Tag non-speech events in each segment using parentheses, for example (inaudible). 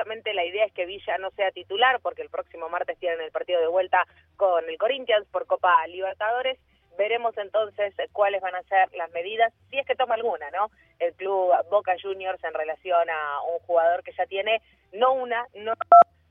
supuestamente la idea es que Villa no sea titular porque el próximo martes tienen el partido de vuelta con el Corinthians por Copa Libertadores. Veremos entonces cuáles van a ser las medidas, si es que toma alguna, ¿no? El club Boca Juniors en relación a un jugador que ya tiene no una, no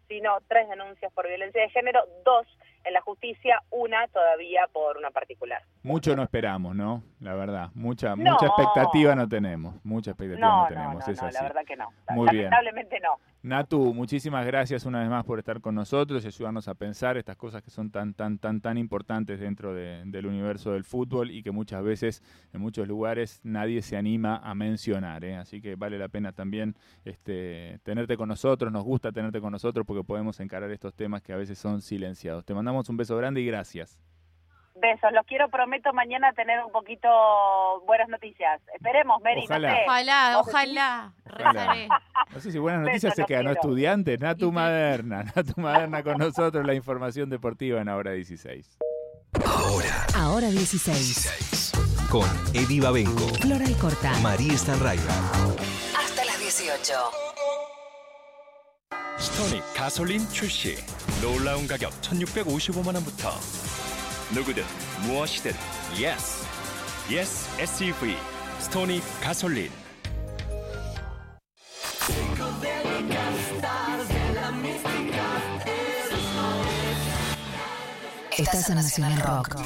sino tres denuncias por violencia de género, dos en la justicia, una todavía por una particular. Mucho no esperamos, ¿no? La verdad, mucha mucha expectativa no tenemos, mucha expectativa no, tenemos, es así. la verdad que no. Muy Lamentablemente no. Natu, muchísimas gracias una vez más por estar con nosotros y ayudarnos a pensar estas cosas que son tan, tan, tan, tan importantes dentro del universo del fútbol y que muchas veces en muchos lugares nadie se anima a mencionar. ¿eh? Así que vale la pena también este, tenerte con nosotros, nos gusta tenerte con nosotros porque podemos encarar estos temas que a veces son silenciados. Te mandamos un beso grande y gracias. Besos, los quiero, prometo mañana tener un poquito buenas noticias. Esperemos, Mary. Ojalá, ojalá, ojalá, No sé si buenas noticias se quedan, ¿no? Estudiantes, Natu Maderna, (laughs) Natu Maderna con nosotros, la información deportiva en Ahora 16. Ahora. Ahora 16. Con Eddie Babenco. Flora y Corta. María Stanraiva. Hasta las 18. 스토닉 가솔린 출시 놀라운 가격 1655만 원부터 누구든 무엇이든 yes yes SUV 스토닉 가솔린 Estás en Nacional Rock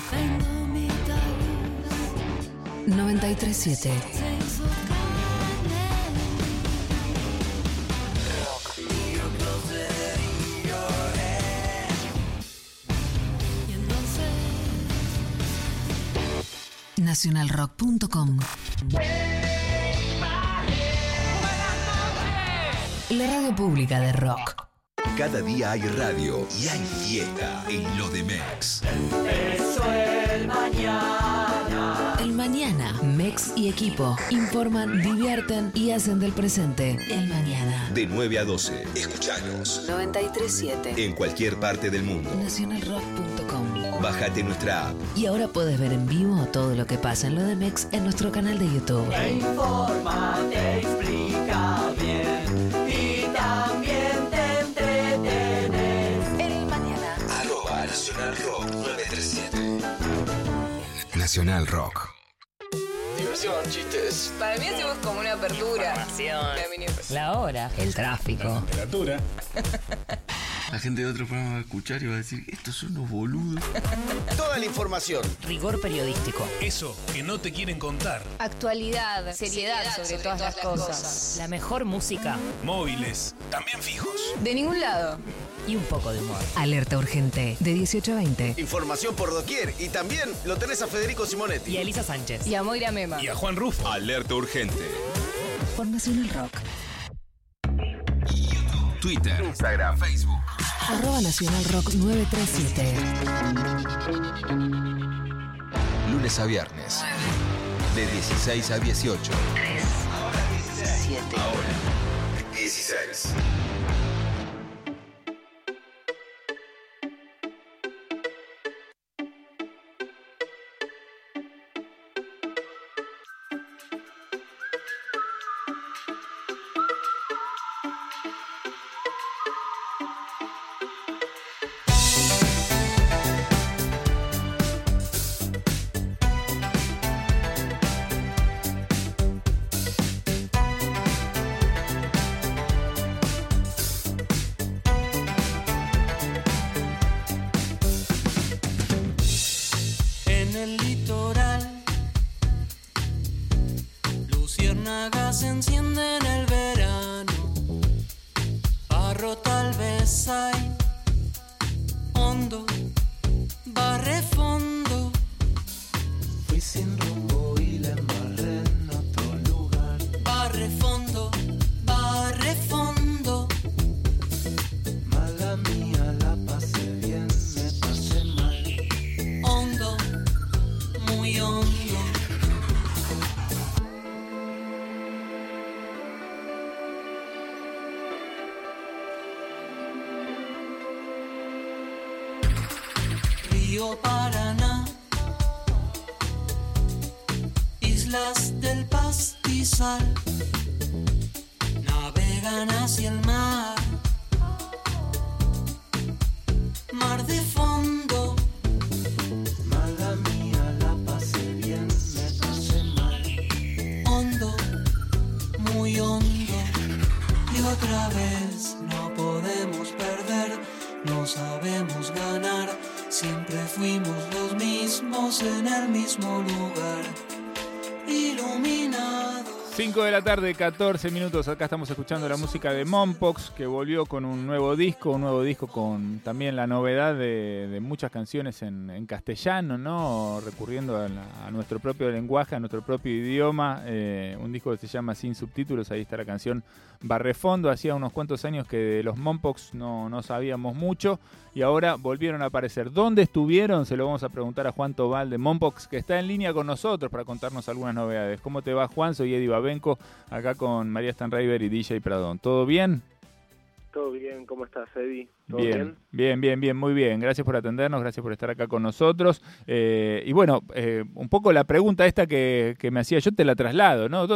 937 nacionalrock.com. La radio pública de rock. Cada día hay radio y hay fiesta en lo de Mex. Eso el mañana. El mañana, Mex y equipo informan, divierten y hacen del presente el mañana. De 9 a 12, escuchanos. 937 En cualquier parte del mundo. nacionalrock.com. Bájate nuestra app. Y ahora puedes ver en vivo todo lo que pasa en lo de Mex en nuestro canal de YouTube. Te informa, te explica bien y también te entretenes. El mañana. Arroba Nacional Rock 937. Nacional Rock. Diversión, chistes. Para mí hacemos como una apertura. La hora, el tráfico. Temperatura. (laughs) La gente de otro programa va a escuchar y va a decir, estos son unos boludos. Toda la información. Rigor periodístico. Eso que no te quieren contar. Actualidad, seriedad sobre, todas, las cosas. La mejor música Móviles, también fijos. De ningún lado. y un poco de humor. Alerta urgente de 18 a 20. Información por doquier. Y también lo tenés a Federico Simonetti. Y a Elisa Sánchez. Y a Moira Mema. Y a Juan Rufo. Alerta urgente. Por Nacional Rock. Twitter, Instagram, Facebook. Arroba Nacional Rock 937. Lunes a viernes. De 16 a 18. 7. Ahora. 16. Río Paraná, islas del pastizal, navegan hacia el mar. Mismo lugar. 5 de la tarde, 14 minutos. Acá estamos escuchando la música de Mompox, que volvió con un nuevo disco, un nuevo disco con también la novedad de, muchas canciones en, castellano, ¿no? Recurriendo a, nuestro propio lenguaje, a nuestro propio idioma. Eh, un disco que se llama Sin Subtítulos, ahí está la canción Barrefondo. Hacía unos cuantos años que de los Mompox no, no sabíamos mucho y ahora volvieron a aparecer. ¿Dónde estuvieron? Se lo vamos a preguntar a Juan Tobal de Mompox, que está en línea con nosotros para contarnos algunas novedades. ¿Cómo te va, Juan? Soy Eddie Babenco, acá con María Stanriver y DJ Pradón. ¿Todo bien? Todo bien, ¿cómo estás, Eddie? ¿Todo bien, bien, bien, bien, bien, muy bien. Gracias por atendernos, gracias por estar acá con nosotros. Eh, y bueno, eh, un poco la pregunta esta que, que, me hacía, yo te la traslado, ¿no?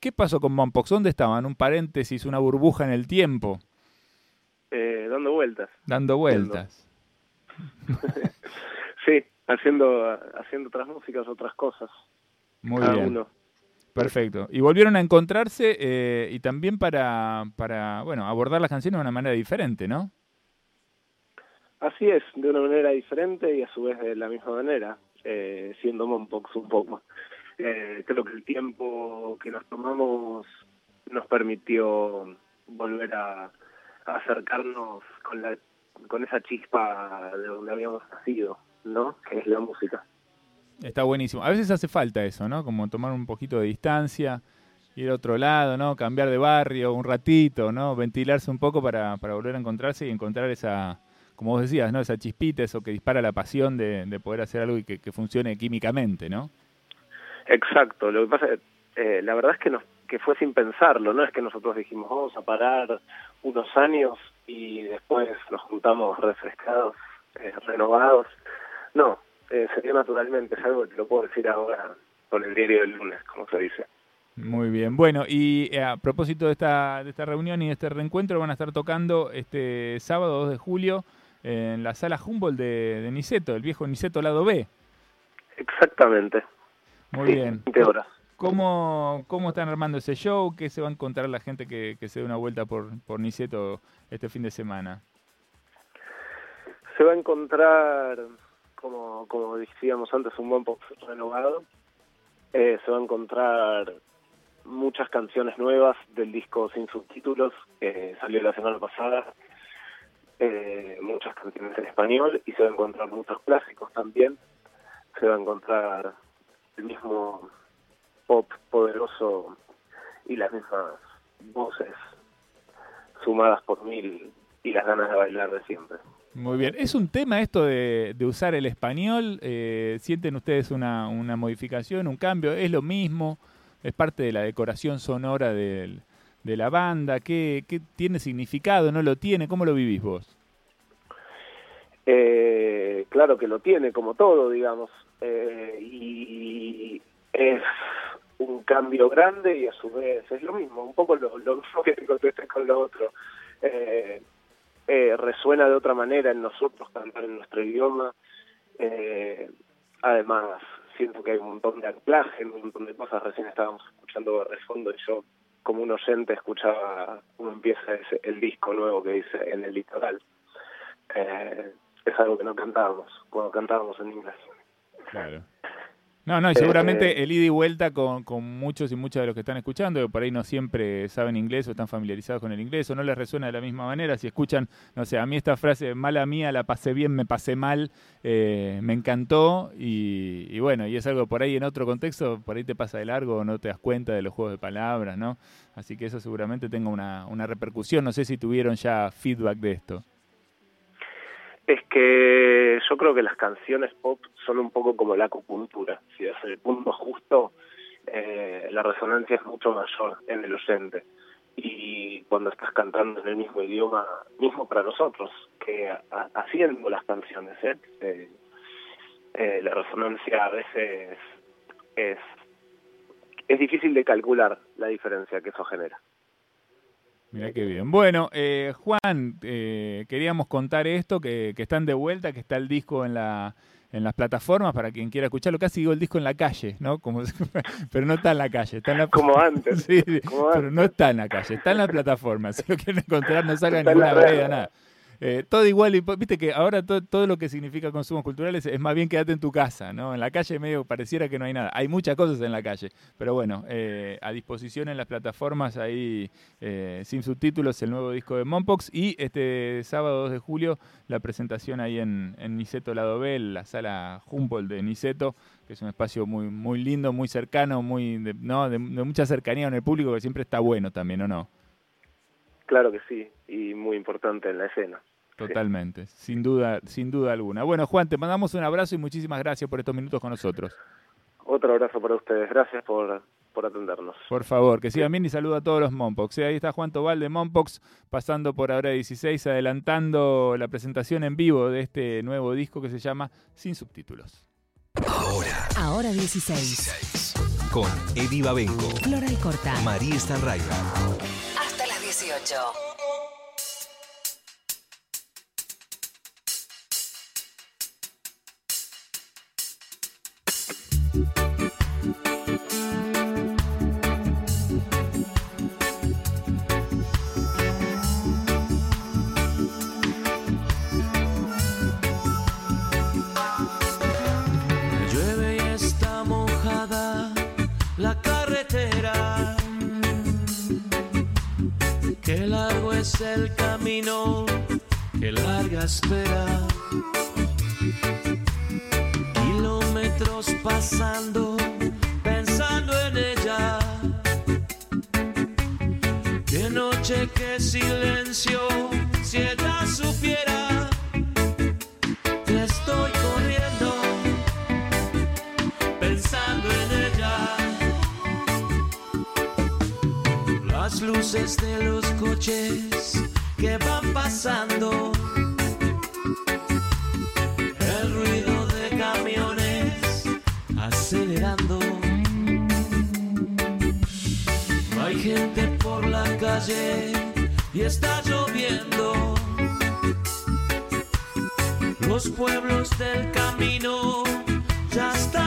¿Qué pasó con Mompox? ¿Dónde estaban? Un paréntesis, una burbuja en el tiempo. Eh, dando vueltas. Dando vueltas. (laughs) sí, haciendo, haciendo otras músicas, otras cosas. Muy Cada bien. Uno. Perfecto. Y volvieron a encontrarse eh, y también para, para, bueno, abordar las canciones de una manera diferente, ¿no? Así es, de una manera diferente y a su vez de la misma manera, eh, siendo Mompox un poco. Eh, creo que el tiempo que nos tomamos nos permitió volver a, a acercarnos con la con esa chispa de donde habíamos nacido, ¿no? Que es la música. Está buenísimo. A veces hace falta eso, ¿no? Como tomar un poquito de distancia, ir a otro lado, ¿no? Cambiar de barrio un ratito, ¿no? Ventilarse un poco para, para volver a encontrarse y encontrar esa, como vos decías, ¿no? Esa chispita, eso que dispara la pasión de, de poder hacer algo y que, funcione químicamente, ¿no? Exacto. Lo que pasa es, eh, la verdad es que nos que fue sin pensarlo, no es que nosotros dijimos vamos a parar unos años y después nos juntamos refrescados, eh, renovados. No, eh, se dio naturalmente, es algo que te lo puedo decir ahora con el diario del lunes, como se dice. Muy bien. Bueno, y eh, a propósito de esta, de esta reunión y de este reencuentro, van a estar tocando este sábado 2 de julio en la sala Humboldt de, de Niceto, el viejo Niceto lado B. Exactamente. Muy sí, bien. 20 horas. ¿Cómo, ¿Cómo están armando ese show? ¿Qué se va a encontrar la gente que, que se dé una vuelta por, por Niceto este fin de semana? Se va a encontrar, como, como decíamos antes, un buen pop renovado. Eh, se va a encontrar muchas canciones nuevas del disco Sin Subtítulos, que salió la semana pasada. Eh, muchas canciones en español y se va a encontrar muchos clásicos también. Se va a encontrar el mismo pop poderoso y las mismas voces sumadas por mil y las ganas de bailar de siempre. Muy bien. ¿Es un tema esto de, de usar el español? Eh, ¿Sienten ustedes una, una modificación, un cambio? ¿Es lo mismo? ¿Es parte de la decoración sonora del, de la banda? ¿Qué, ¿Qué tiene significado? ¿No lo tiene? ¿Cómo lo vivís vos? Eh, claro que lo tiene, como todo, digamos. Eh, y es un cambio grande y a su vez es lo mismo, un poco lo, lo que te contesté con lo otro. Eh, eh, resuena de otra manera en nosotros cantar en nuestro idioma. Eh, además, siento que hay un montón de anclaje, un montón de cosas. Recién estábamos escuchando de fondo y yo, como un oyente, escuchaba cómo empieza ese, el disco nuevo que dice En el litoral. Eh, es algo que no cantábamos cuando cantábamos en inglés. Claro. No, no, y seguramente el ida y vuelta con, con, muchos y muchas de los que están escuchando, que por ahí no siempre saben inglés o están familiarizados con el inglés o no les resuena de la misma manera. Si escuchan, no sé, a mí esta frase, mala mía, la pasé bien, me pasé mal, eh, me encantó y, y, bueno, y es algo por ahí en otro contexto, por ahí te pasa de largo no te das cuenta de los juegos de palabras, ¿no? Así que eso seguramente tenga una, una repercusión. No sé si tuvieron ya feedback de esto. Es que yo creo que las canciones pop son un poco como la acupuntura. Si es el punto justo, eh, la resonancia es mucho mayor en el oyente. Y cuando estás cantando en el mismo idioma, mismo para nosotros, que a, haciendo las canciones, ¿eh? Eh, la resonancia a veces es, es difícil de calcular la diferencia que eso genera. Mira qué bien. Bueno, eh, Juan, eh, queríamos contar esto, que, que, están de vuelta, que está el disco en la, en las plataformas para quien quiera escucharlo. Casi digo el disco en la calle, ¿no? Como, (laughs) pero no está en la calle. Está en la, como antes. (laughs) Sí, como pero no está en la calle, está en la plataforma. (laughs) Si lo quieren encontrar, no salga ninguna red, nada. Eh, todo igual, y, viste que ahora todo, todo, lo que significa consumos culturales es más bien quedarte en tu casa, ¿no? En la calle medio pareciera que no hay nada. Hay muchas cosas en la calle, pero bueno, eh, a disposición en las plataformas ahí eh, sin subtítulos el nuevo disco de Mompox y este sábado 2 de julio la presentación ahí en, en Niceto Lado B, la sala Humboldt de Niceto, que es un espacio muy muy lindo, muy cercano, muy de, ¿no? de, de mucha cercanía con el público que siempre está bueno también, ¿o no? Claro que sí, y muy importante en la escena. Totalmente, sí. sin duda, sin duda alguna. Bueno, Juan, te mandamos un abrazo y muchísimas gracias por estos minutos con nosotros. Otro abrazo para ustedes, gracias por, por atendernos. Por favor, que sigan bien y saludo a todos los Mompox. Ahí está Juan Tobal de Mompox, pasando por ahora 16, adelantando la presentación en vivo de este nuevo disco que se llama Sin Subtítulos. Ahora. Ahora 16. Con Eddie Babenco. Floral Corta. María Stanraiver. Hasta las 18. El camino, qué larga espera. Silencio, si ella supiera que estoy corriendo pensando en ella. Las luces de los coches que van pasando. El ruido de camiones acelerando. Hay gente por la calle y está lloviendo. Los pueblos del camino ya están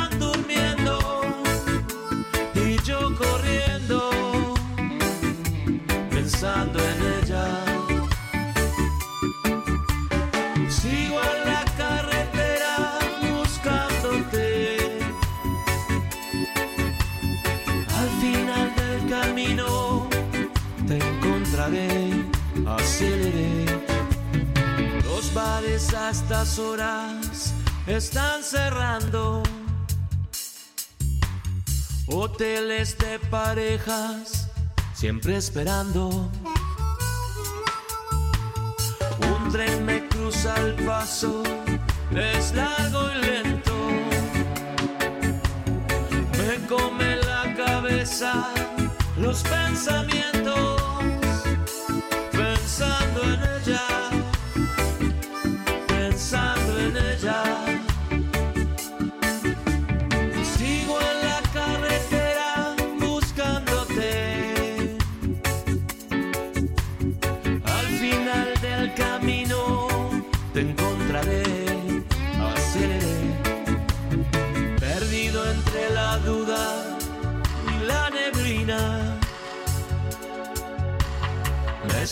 Bares a estas horas están cerrando. Hoteles de parejas siempre esperando. Un tren me cruza el paso, es largo y lento. Me come la cabeza los pensamientos,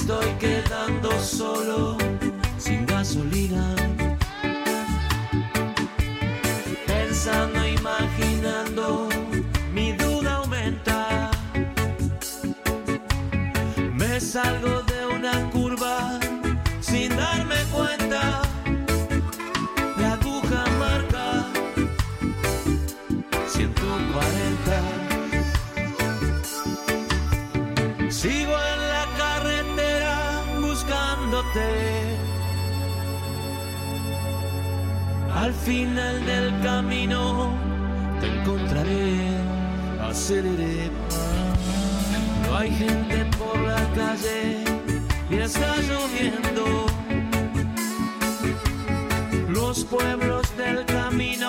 estoy quedando solo sin gasolina. Pensando, Al final del camino te encontraré, aceleré. No hay gente por la calle y está lloviendo. Los pueblos del camino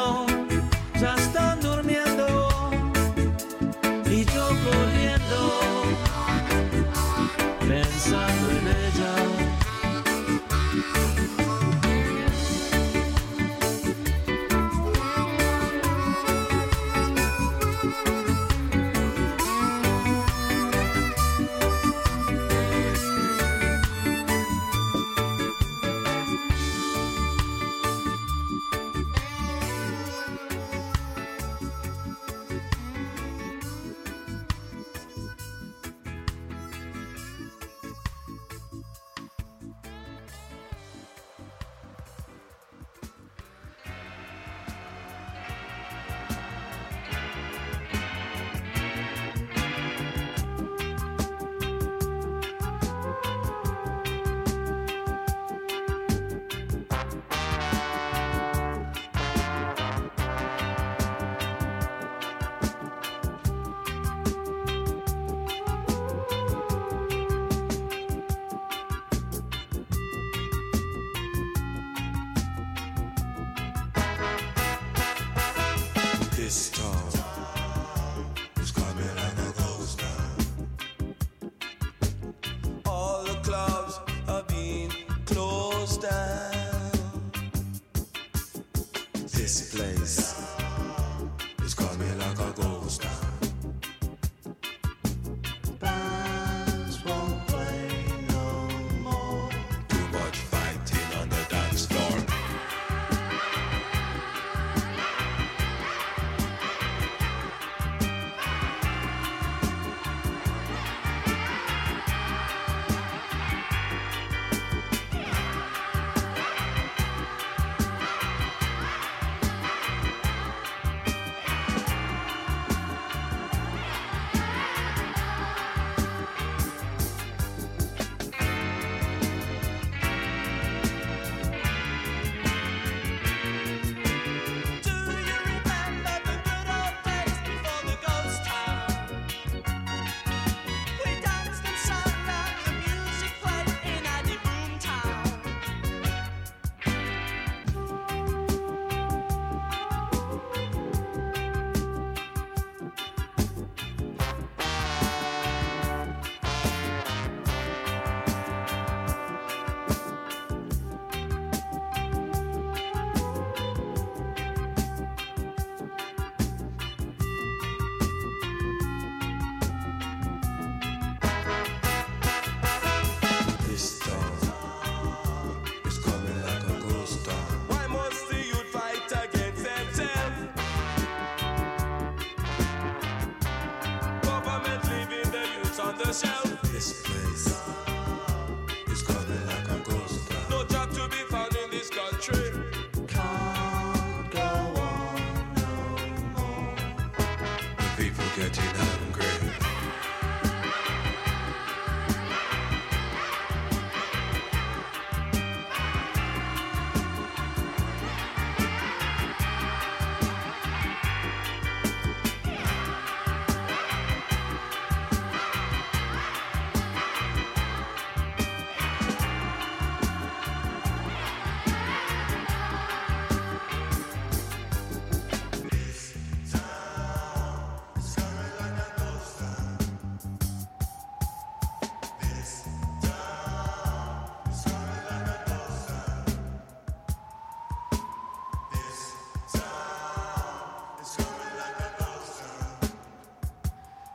This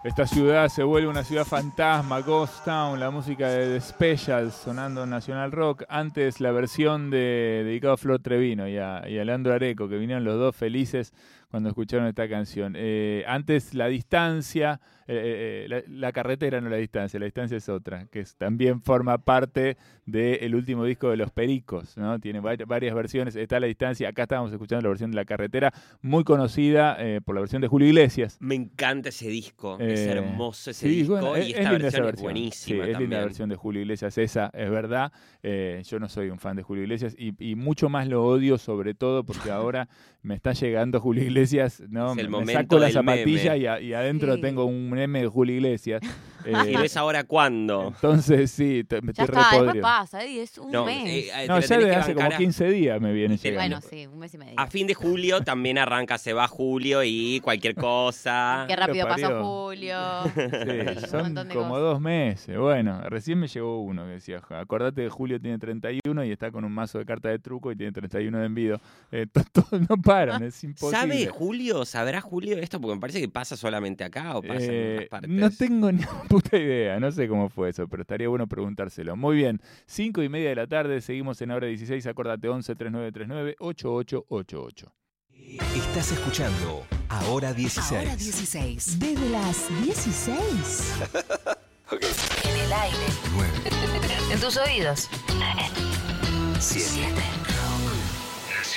Esta ciudad se vuelve una ciudad fantasma, Ghost Town, la música de The Specials sonando Nacional Rock. Antes la versión de dedicado a Flor Trevino y a, y a Leandro Areco, que vinieron los dos felices cuando escucharon esta canción. Eh, antes la distancia, eh, eh, la, la carretera no la distancia, la distancia es otra, que es- también forma parte del último disco de Los Pericos, ¿no? Tiene vari- varias versiones, está la distancia, acá estábamos escuchando la versión de la carretera, muy conocida eh, por la versión de Julio Iglesias. Me encanta ese disco, es hermoso ese sí, disco bueno, y es- es esta linda esa versión es versión. buenísima Sí, es también. la versión de Julio Iglesias, esa es verdad. Yo no soy un fan de Julio Iglesias y, y mucho más lo odio, sobre todo porque (laughs) ahora me está llegando Julio Iglesias, ¿no? Es el me, saco la zapatilla y, a- y adentro Sí. tengo un meme de Julio Iglesias. (laughs) Eh, ¿Y ves ahora cuándo? Entonces sí, te- me Ya estoy está, después pasa, Eddie, es un No, mes. eh, eh, No, ya tenés de que hace como bancar a- 15 días me viene llegando. bueno, sí, un mes y medio. A fin de julio también arranca Se va Julio y cualquier cosa. (laughs) Qué rápido pasó Julio. Sí, son como cosas. dos meses. Bueno, recién me llegó uno que decía, acordate que Julio tiene 31 y está con un mazo de cartas de truco y tiene 31 de envido. Eh, to- (laughs) todos no paran, es imposible. ¿Sabe Julio? ¿Sabrá Julio esto? Porque me parece que pasa solamente acá o pasa en Eh, otras partes. no tengo (laughs) ni puta idea, no sé cómo fue eso, pero estaría bueno preguntárselo. Muy bien, 5 y media de la tarde, seguimos en hora 16, acordate 11 3939 8888. Estás escuchando Ahora 16. Ahora 16. Desde las 16. (laughs) En el aire. 9, (laughs) En tus oídos. 7.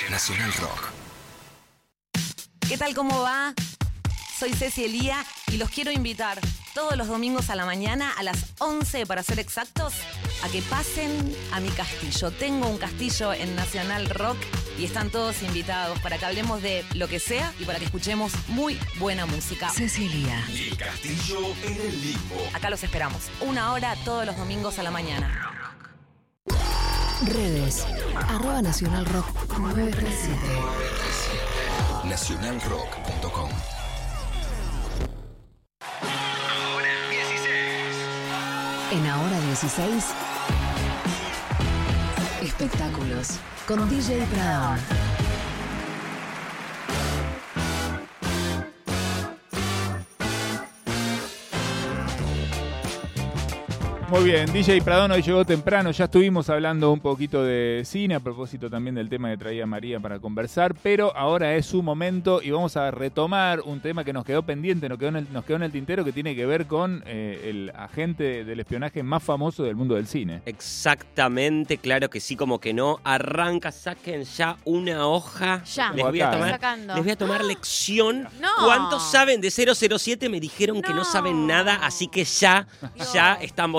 Nacional Rock. ¿Qué tal? ¿Cómo va? Soy Ceci Elía y los quiero invitar todos los domingos a la mañana a las 11 para ser exactos a que pasen a mi castillo. Tengo un castillo en Nacional Rock y están todos invitados para que hablemos de lo que sea y para que escuchemos muy buena música. Cecilia. El castillo en el limbo. Acá los esperamos. Una hora todos los domingos a la mañana. Redes. Arroba Nacional Rock 937. Nacionalrock.com. En Ahora 16. Espectáculos con DJ Brown. Muy bien, DJ Pradón hoy llegó temprano, ya estuvimos hablando un poquito de cine a propósito también del tema que traía María para conversar, pero ahora es su momento y vamos a retomar un tema que nos quedó pendiente, nos quedó en el, nos quedó en el tintero que tiene que ver con eh, el agente del espionaje más famoso del mundo del cine. Exactamente, claro que sí, como que no. Arranca, saquen ya una hoja. Ya, les voy a tomar, sacando. les voy a tomar lección. (gasps) No. ¿Cuántos saben de 007? Me dijeron que no saben nada, así que ya, ya están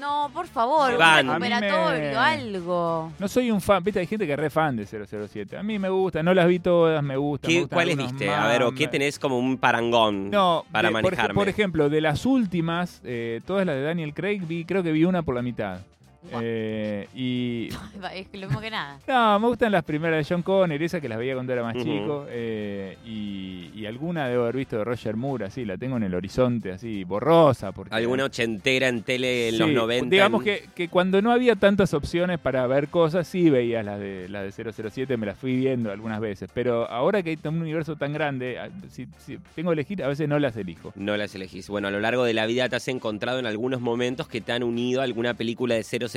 No, por favor, un van. recuperatorio, me- algo. No soy un fan, viste, hay gente que es re fan de 007. A mí me gusta, no las vi todas, me gustan. me ¿Qué, gustan ¿Cuáles viste? más, A ver, ¿o qué tenés como un parangón No, para de- por, manejarme? por ejemplo, de las últimas, eh, todas las de Daniel Craig, vi, creo que vi una por la mitad. Eh, y (laughs) Es lo mismo que nada. no, me gustan las primeras de John Connery, esas que las veía cuando era más chico. eh, y, y alguna debo haber visto de Roger Moore, así, la tengo en el horizonte, así, borrosa. Porque, ¿Alguna ochentera en tele en los Sí, 90? Digamos en- que, que cuando no había tantas opciones para ver cosas, sí veías las de, las de 007, me las fui viendo algunas veces. Pero ahora que hay un universo tan grande, si, si tengo que elegir, a veces no las elijo. No las elegís. Bueno, a lo largo de la vida te has encontrado en algunos momentos que te han unido a alguna película de 007.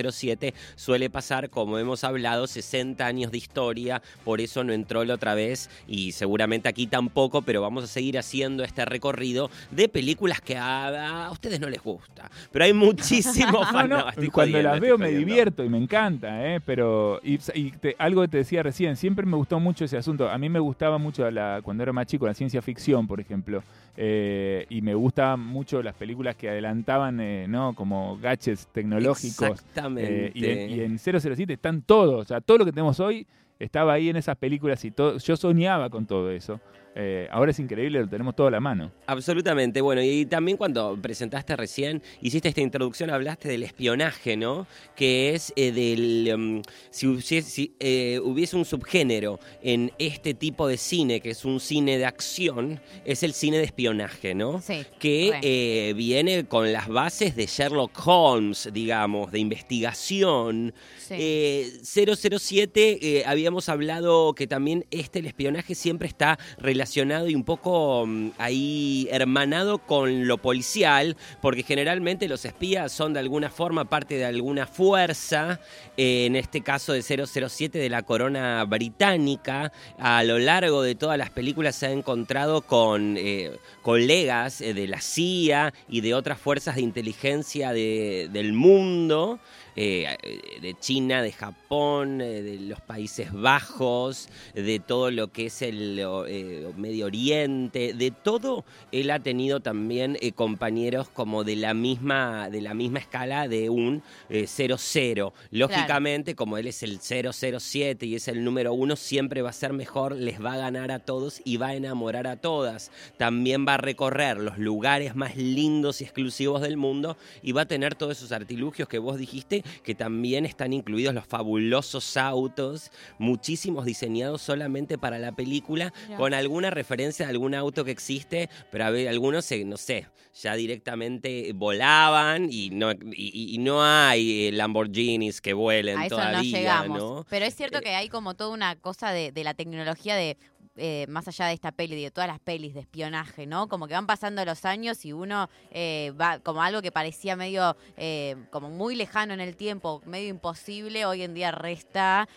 Suele pasar, como hemos hablado, 60 años de historia, por eso no entró la otra vez y seguramente aquí tampoco, pero vamos a seguir haciendo este recorrido de películas que a, a ustedes no les gusta. Pero hay muchísimos No, fans. (laughs) no, No, estoy cuando jodiendo, las estoy veo me jodiendo. divierto y me encanta, ¿eh? pero y, y te- algo que te decía recién, siempre me gustó mucho ese asunto. A mí me gustaba mucho la, cuando era más chico la ciencia ficción, por ejemplo, eh, y me gustaban mucho las películas que adelantaban, eh, ¿no? Como gadgets tecnológicos. Exactamente. Eh, y, en, y en 007 están todos, o sea, todo lo que tenemos hoy estaba ahí en esas películas y todo. Yo soñaba con todo eso. Eh, ahora es increíble, lo tenemos todo a la mano. Absolutamente. Bueno, y también cuando presentaste recién, hiciste esta introducción, hablaste del espionaje, ¿no? Que es eh, del. um, si hubiese, si, eh, hubiese un subgénero en este tipo de cine, que es un cine de acción, es el cine de espionaje, ¿no? Sí. Que eh, viene con las bases de Sherlock Holmes, digamos, de investigación. Sí. Eh, 007, eh, habíamos hablado que también este, el espionaje, siempre está relacionado y un poco mm, ahí hermanado con lo policial, porque generalmente los espías son de alguna forma parte de alguna fuerza, eh, en este caso de 007 de la corona británica. A lo largo de todas las películas se ha encontrado con eh, colegas eh, de la CIA y de otras fuerzas de inteligencia de- del mundo eh, de China, de Japón, eh, de los Países Bajos, de todo lo que es el eh, Medio Oriente, de todo, él ha tenido también compañeros como de la misma, de la misma escala de un eh, 0-0. Lógicamente, como él es el 007 y es el número uno, siempre va a ser mejor, les va a ganar a todos y va a enamorar a todas. También va a recorrer los lugares más lindos y exclusivos del mundo y va a tener todos esos artilugios que vos dijiste, que también están incluidos los fabulosos autos, muchísimos diseñados solamente para la película, con alguna referencia a algún auto que existe, pero a ver, algunos, eh, no sé, ya directamente volaban y no, y, no hay eh, Lamborghinis que vuelen A eso todavía, no llegamos. ¿no? Pero es cierto Eh, que hay como toda una cosa de, de la tecnología de. Eh, más allá de esta peli, de todas las pelis de espionaje, ¿no? Como que van pasando los años y uno eh, va como algo que parecía medio, eh, como muy lejano en el tiempo, medio imposible, hoy en día resta,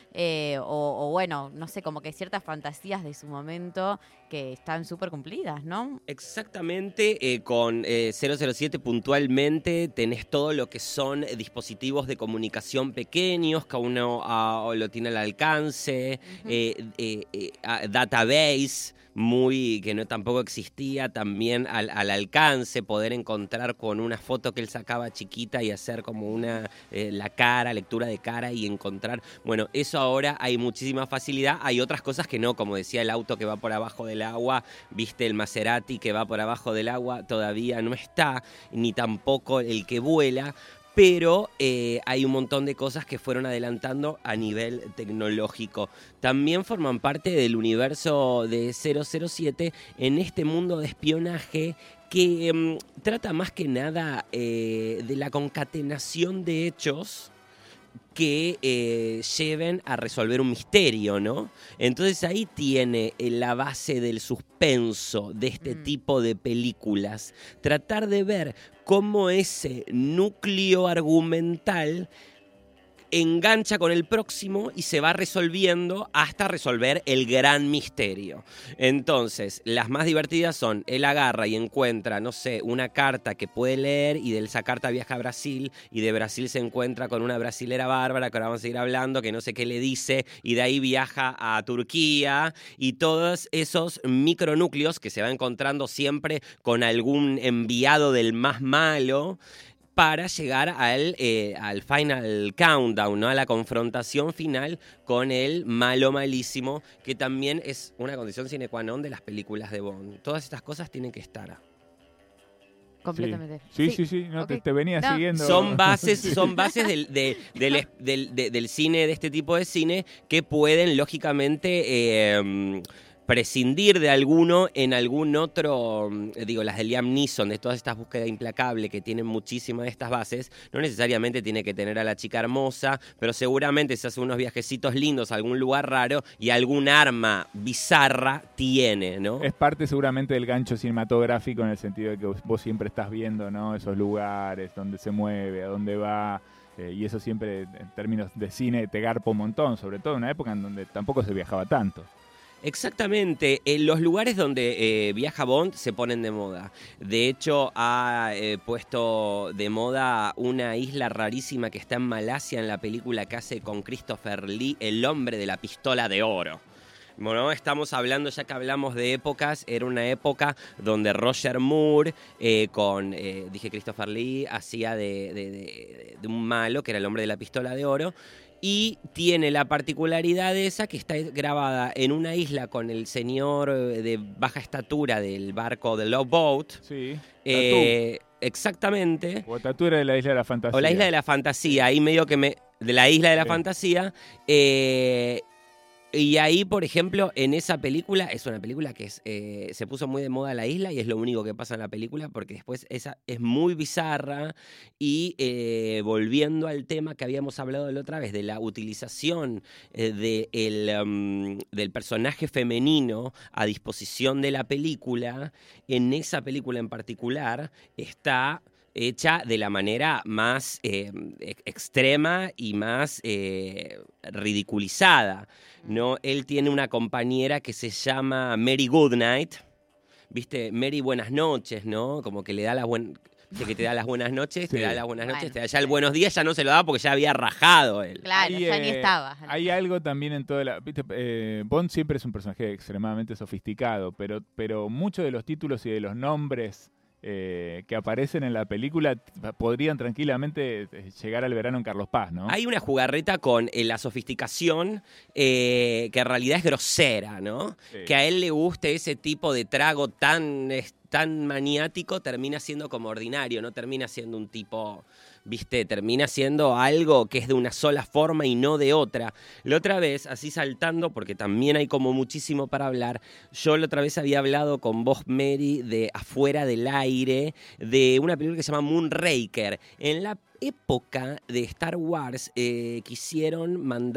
o, o bueno, no sé, como que ciertas fantasías de su momento que están súper cumplidas, ¿no? Exactamente, con eh, 007 puntualmente tenés todo lo que son dispositivos de comunicación pequeños que uno ah, lo tiene al alcance, eh, ah, database muy que no tampoco existía también al, al alcance poder encontrar con una foto que él sacaba chiquita y hacer como una eh, la cara lectura de cara y encontrar. Bueno eso ahora hay muchísima facilidad. Hay otras cosas que no como decía el auto que va por abajo del agua viste el Maserati que va por abajo del agua todavía no está ni tampoco el que vuela pero eh, hay un montón de cosas que fueron adelantando a nivel tecnológico. También forman parte del universo de 007 en este mundo de espionaje que mm, trata más que nada eh, de la concatenación de hechos que eh, lleven a resolver un misterio, ¿no? Entonces ahí tiene eh, la base del suspenso de este tipo de películas. Tratar de ver cómo ese núcleo argumental engancha con el próximo y se va resolviendo hasta resolver el gran misterio. Entonces, las más divertidas son, él agarra y encuentra, no sé, una carta que puede leer y de esa carta viaja a Brasil y de Brasil se encuentra con una brasilera bárbara, que ahora vamos a seguir hablando, que no sé qué le dice, y de ahí viaja a Turquía y todos esos micronúcleos que se va encontrando siempre con algún enviado del más malo para llegar al, eh, al final countdown, ¿no? a la confrontación final con el malo malísimo, que también es una condición sine qua non de las películas de Bond. Todas estas cosas tienen que estar. Completamente. Sí, sí, sí, no, te, te venía No. siguiendo. Son (laughs) bases, son bases del, de- del, del cine, de este tipo de cine, que pueden lógicamente eh, prescindir de alguno en algún otro, mm, digo, las de Liam Neeson, de todas estas búsquedas implacables que tienen muchísimas de estas bases, no necesariamente tiene que tener a la chica hermosa, pero seguramente se hace unos viajecitos lindos a algún lugar raro y algún arma bizarra tiene, ¿no? Es parte seguramente del gancho cinematográfico en el sentido de que vos, vos siempre estás viendo ¿no? esos lugares, donde se mueve, a dónde va. eh, y eso siempre, en términos de cine, te garpa un montón, sobre todo en una época en donde tampoco se viajaba tanto. Exactamente, en los lugares donde eh, viaja Bond se ponen de moda. De hecho, ha eh, puesto de moda una isla rarísima que está en Malasia en la película que hace con Christopher Lee, El hombre de la pistola de oro. Bueno, estamos hablando, ya que hablamos de épocas, era una época donde Roger Moore, eh, con, eh, dije Christopher Lee, hacía de, de- de- de un malo, que era el hombre de la pistola de oro, y tiene la particularidad de esa que está grabada en una isla con el señor eh, de baja estatura del barco de Love Boat. Sí. Eh, exactamente. O Tatú era de la isla de la fantasía. O la isla de la fantasía, ahí medio que me. De la isla de la fantasía. eh, y ahí, por ejemplo, en esa película, es una película que eh, se puso muy de moda la isla y es lo único que pasa en la película porque después esa es muy bizarra y eh, volviendo al tema que habíamos hablado la otra vez, de la utilización eh, um, del personaje femenino a disposición de la película, en esa película en particular está hecha de la manera más eh, ex- extrema y más eh, ridiculizada. ¿no? Él tiene una compañera que se llama Mary Goodnight, ¿viste? Mary Buenas noches, ¿no? Como que le da las buenas... que te da las buenas noches, te da las buenas noches, Bueno. te da ya el buenos días, ya no se lo da porque ya había rajado él. Claro, Hay, ya ni eh, estaba. Hay algo también en toda la. viste, eh, Bond siempre es un personaje extremadamente sofisticado, pero, pero muchos de los títulos y de los nombres eh, que aparecen en la película podrían tranquilamente eh, llegar al verano en Carlos Paz, ¿no? Hay una jugarreta con eh, la sofisticación eh, que en realidad es grosera, ¿no? Sí. Que a él le guste ese tipo de trago tan, tan maniático, termina siendo como ordinario, no termina siendo un tipo, viste, termina siendo algo que es de una sola forma y no de otra. La otra vez, así saltando, porque también hay como muchísimo para hablar, yo la otra vez había hablado con vos, Mary, de Afuera del Aire, de una película que se llama Moonraker. En la época de Star Wars eh, quisieron mandar